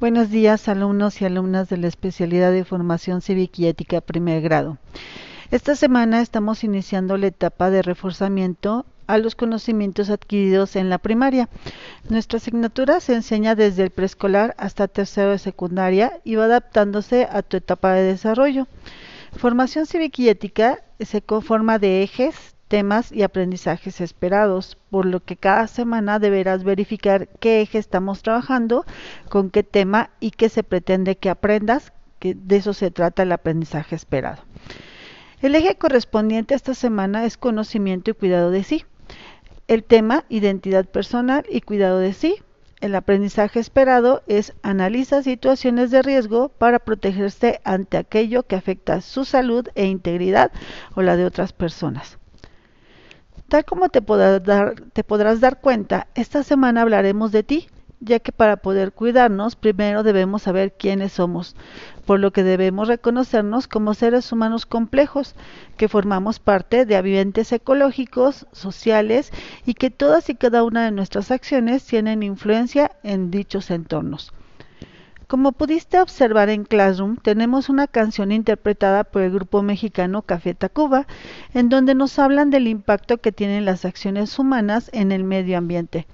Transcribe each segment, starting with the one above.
Buenos días, alumnos y alumnas de la especialidad de Formación Cívica y Ética primer grado. Esta semana estamos iniciando la etapa de reforzamiento a los conocimientos adquiridos en la primaria. Nuestra asignatura se enseña desde el preescolar hasta tercero de secundaria y va adaptándose a tu etapa de desarrollo. Formación cívica y ética se conforma de ejes, temas y aprendizajes esperados, por lo que cada semana deberás verificar qué eje estamos trabajando, con qué tema y qué se pretende que aprendas, que de eso se trata el aprendizaje esperado. El eje correspondiente a esta semana es conocimiento y cuidado de sí. El tema, identidad personal y cuidado de sí. El aprendizaje esperado es analiza situaciones de riesgo para protegerse ante aquello que afecta su salud e integridad o la de otras personas. Tal como te podrás, dar, te podrás dar cuenta, esta semana hablaremos de ti, ya que para poder cuidarnos primero debemos saber quiénes somos, por lo que debemos reconocernos como seres humanos complejos, que formamos parte de ambientes ecológicos, sociales y que todas y cada una de nuestras acciones tienen influencia en dichos entornos. Como pudiste observar en Classroom, tenemos una canción interpretada por el grupo mexicano Café Tacuba, en donde nos hablan del impacto que tienen las acciones humanas en el medio ambiente,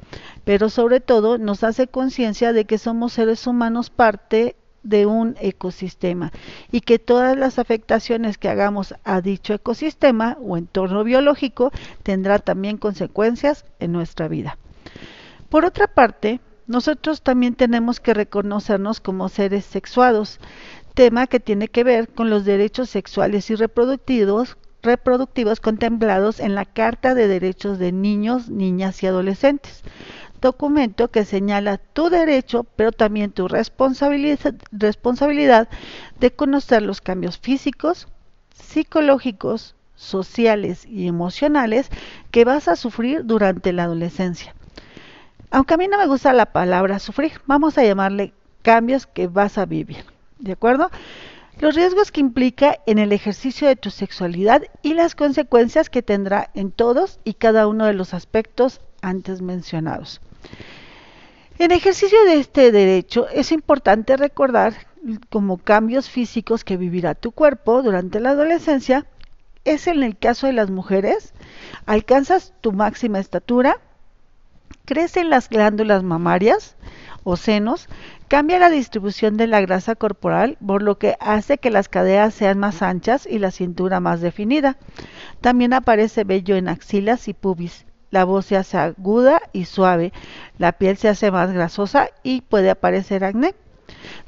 pero sobre todo nos hace conciencia de que somos seres humanos parte de un ecosistema y que todas las afectaciones que hagamos a dicho ecosistema o entorno biológico tendrá también consecuencias en nuestra vida. Por otra parte, nosotros también tenemos que reconocernos como seres sexuados, tema que tiene que ver con los derechos sexuales y reproductivos, reproductivos contemplados en la Carta de Derechos de Niños, Niñas y Adolescentes, documento que señala tu derecho, pero también tu responsabilidad, responsabilidad de conocer los cambios físicos, psicológicos, sociales y emocionales que vas a sufrir durante la adolescencia aunque a mí no me gusta la palabra sufrir, vamos a llamarle cambios que vas a vivir, ¿de acuerdo? Los riesgos que implica en el ejercicio de tu sexualidad y las consecuencias que tendrá en todos y cada uno de los aspectos antes mencionados. En ejercicio de este derecho es importante recordar como cambios físicos que vivirá tu cuerpo durante la adolescencia es en el caso de las mujeres, alcanzas tu máxima estatura, crecen las glándulas mamarias o senos, cambia la distribución de la grasa corporal, por lo que hace que las caderas sean más anchas y la cintura más definida. También aparece vello en axilas y pubis. La voz se hace aguda y suave, la piel se hace más grasosa y puede aparecer acné.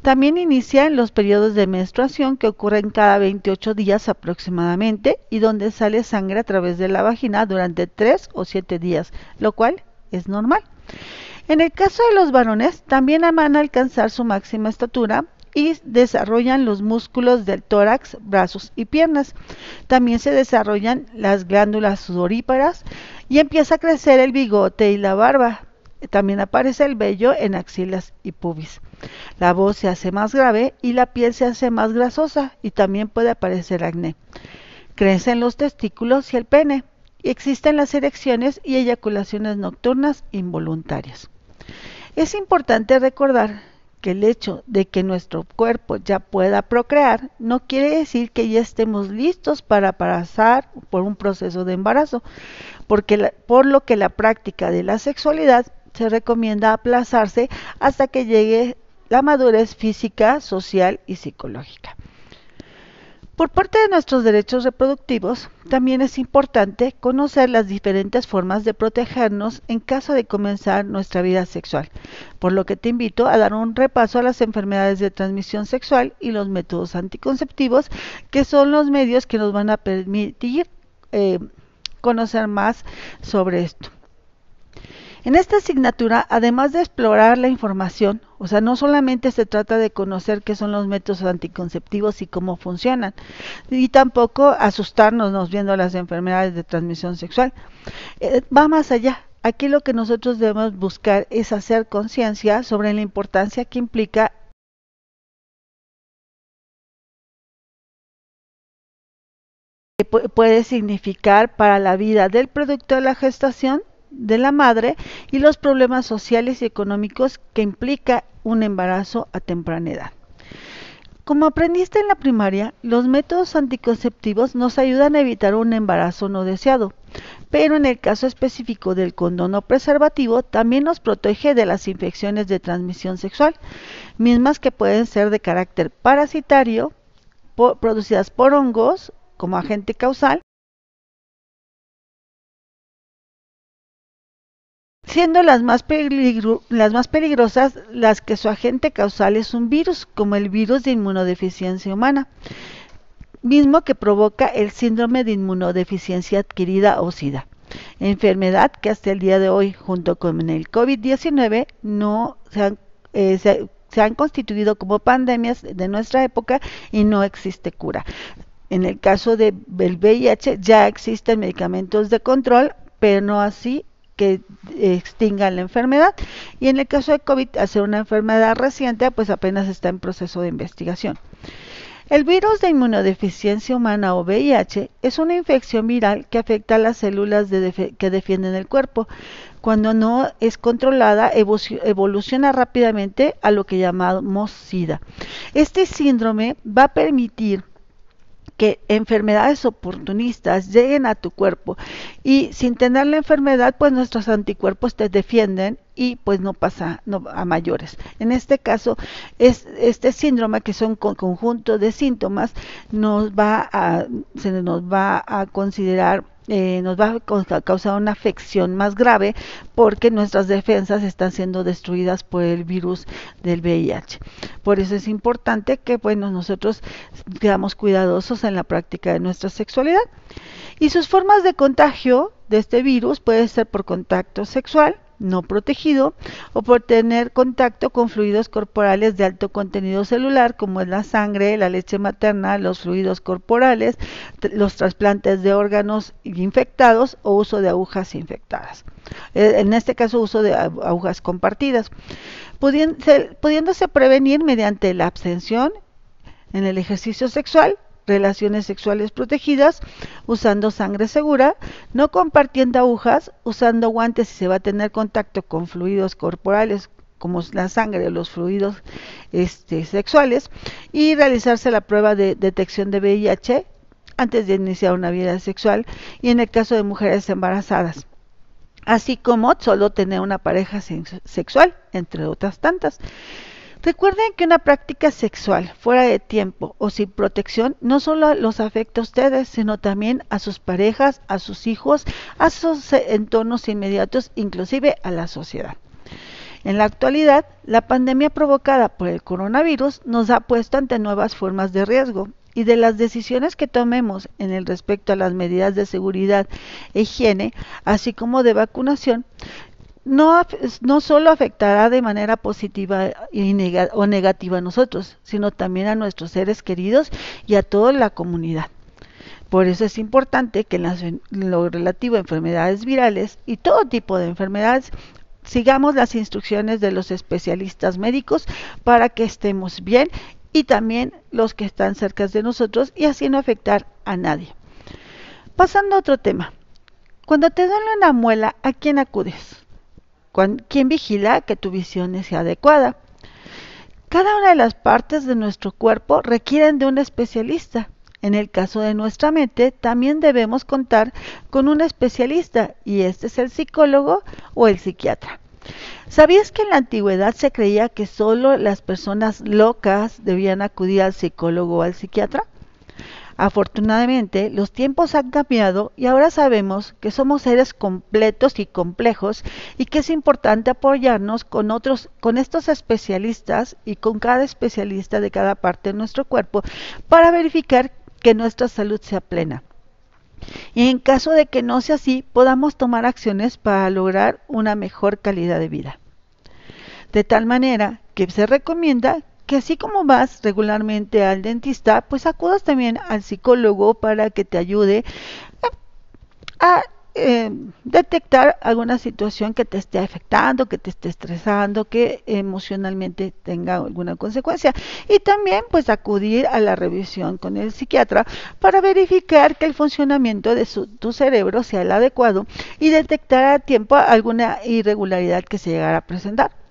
También inicia en los periodos de menstruación que ocurren cada 28 días aproximadamente y donde sale sangre a través de la vagina durante 3 o 7 días, lo cual es normal. En el caso de los varones, también van a alcanzar su máxima estatura y desarrollan los músculos del tórax, brazos y piernas. También se desarrollan las glándulas sudoríparas y empieza a crecer el bigote y la barba. También aparece el vello en axilas y pubis. La voz se hace más grave y la piel se hace más grasosa y también puede aparecer acné. Crecen los testículos y el pene existen las erecciones y eyaculaciones nocturnas involuntarias. Es importante recordar que el hecho de que nuestro cuerpo ya pueda procrear no quiere decir que ya estemos listos para pasar por un proceso de embarazo, porque por lo que la práctica de la sexualidad se recomienda aplazarse hasta que llegue la madurez física, social y psicológica. Por parte de nuestros derechos reproductivos, también es importante conocer las diferentes formas de protegernos en caso de comenzar nuestra vida sexual, por lo que te invito a dar un repaso a las enfermedades de transmisión sexual y los métodos anticonceptivos, que son los medios que nos van a permitir eh, conocer más sobre esto. En esta asignatura, además de explorar la información, o sea, no solamente se trata de conocer qué son los métodos anticonceptivos y cómo funcionan, y tampoco asustarnos viendo las enfermedades de transmisión sexual. Eh, va más allá. Aquí lo que nosotros debemos buscar es hacer conciencia sobre la importancia que implica puede significar para la vida del producto de la gestación de la madre y los problemas sociales y económicos que implica un embarazo a temprana edad. Como aprendiste en la primaria, los métodos anticonceptivos nos ayudan a evitar un embarazo no deseado, pero en el caso específico del condón o preservativo también nos protege de las infecciones de transmisión sexual, mismas que pueden ser de carácter parasitario, producidas por hongos como agente causal, siendo las más, las más peligrosas las que su agente causal es un virus, como el virus de inmunodeficiencia humana, mismo que provoca el síndrome de inmunodeficiencia adquirida o SIDA, enfermedad que hasta el día de hoy, junto con el COVID-19, no se han, eh, se han constituido como pandemias de nuestra época y no existe cura. En el caso del VIH ya existen medicamentos de control, pero no así que extingan la enfermedad. Y en el caso de COVID, hacer una enfermedad reciente, pues apenas está en proceso de investigación. El virus de inmunodeficiencia humana o VIH es una infección viral que afecta a las células que defienden el cuerpo. Cuando no es controlada, evoluciona rápidamente a lo que llamamos SIDA. Este síndrome va a permitir que enfermedades oportunistas lleguen a tu cuerpo y sin tener la enfermedad pues nuestros anticuerpos te defienden y pues no pasa a mayores. En este caso, es, este síndrome que son con conjunto de síntomas nos va a, se nos va a considerar eh, nos va a causar una afección más grave porque nuestras defensas están siendo destruidas por el virus del VIH. Por eso es importante que bueno, nosotros seamos cuidadosos en la práctica de nuestra sexualidad. Y sus formas de contagio de este virus puede ser por contacto sexual, no protegido o por tener contacto con fluidos corporales de alto contenido celular como es la sangre, la leche materna, los fluidos corporales, los trasplantes de órganos infectados o uso de agujas infectadas. Eh, en este caso uso de agujas compartidas, pudiéndose prevenir mediante la abstención en el ejercicio sexual relaciones sexuales protegidas, usando sangre segura, no compartiendo agujas, usando guantes si se va a tener contacto con fluidos corporales como la sangre o los fluidos este, sexuales, y realizarse la prueba de detección de VIH antes de iniciar una vida sexual y en el caso de mujeres embarazadas así como solo tener una pareja sexual, entre otras tantas. Recuerden que una práctica sexual fuera de tiempo o sin protección no solo los afecta a ustedes, sino también a sus parejas, a sus hijos, a sus entornos inmediatos, inclusive a la sociedad. En la actualidad, la pandemia provocada por el coronavirus nos ha puesto ante nuevas formas de riesgo y de las decisiones que tomemos en el respecto a las medidas de seguridad e higiene, así como de vacunación, no, no solo afectará de manera positiva o negativa a nosotros, sino también a nuestros seres queridos y a toda la comunidad. Por eso es importante que en, lo relativo a enfermedades virales y todo tipo de enfermedades sigamos las instrucciones de los especialistas médicos para que estemos bien y también los que están cerca de nosotros y así no afectar a nadie. Pasando a otro tema. Cuando te duele una muela, ¿a quién acudes? ¿Quién vigila que tu visión sea adecuada? Cada una de las partes de nuestro cuerpo requieren de un especialista. En el caso de nuestra mente, también debemos contar con un especialista y este es el psicólogo o el psiquiatra. ¿Sabías que en la antigüedad se creía que solo las personas locas debían acudir al psicólogo o al psiquiatra? Afortunadamente, los tiempos han cambiado y ahora sabemos que somos seres completos y complejos y que es importante apoyarnos con otros, con estos especialistas y con cada especialista de cada parte de nuestro cuerpo para verificar que nuestra salud sea plena. Y en caso de que no sea así, podamos tomar acciones para lograr una mejor calidad de vida. De tal manera que se recomienda que así como vas regularmente al dentista, pues acudas también al psicólogo para que te ayude a, eh, detectar alguna situación que te esté afectando, que te esté estresando, que emocionalmente tenga alguna consecuencia. Y también pues acudir a la revisión con el psiquiatra para verificar que el funcionamiento de tu cerebro sea el adecuado y detectar a tiempo alguna irregularidad que se llegara a presentar.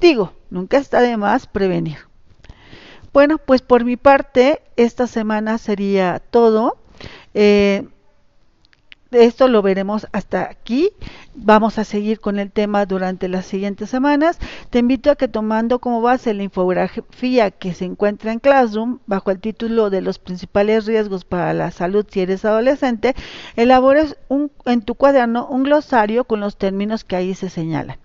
Digo, nunca está de más prevenir. Bueno, pues por mi parte, esta semana sería todo. Eh, esto lo veremos hasta aquí. Vamos a seguir con el tema durante las siguientes semanas. Te invito a que tomando como base la infografía que se encuentra en Classroom bajo el título de los principales riesgos para la salud si eres adolescente, elabores un, en tu cuaderno un glosario con los términos que ahí se señalan.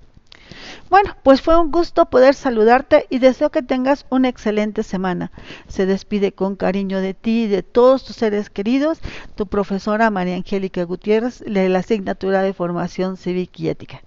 Bueno, pues fue un gusto poder saludarte y deseo que tengas una excelente semana. Se despide con cariño de ti y de todos tus seres queridos, tu profesora María Angélica Gutiérrez de la asignatura de formación cívica y ética.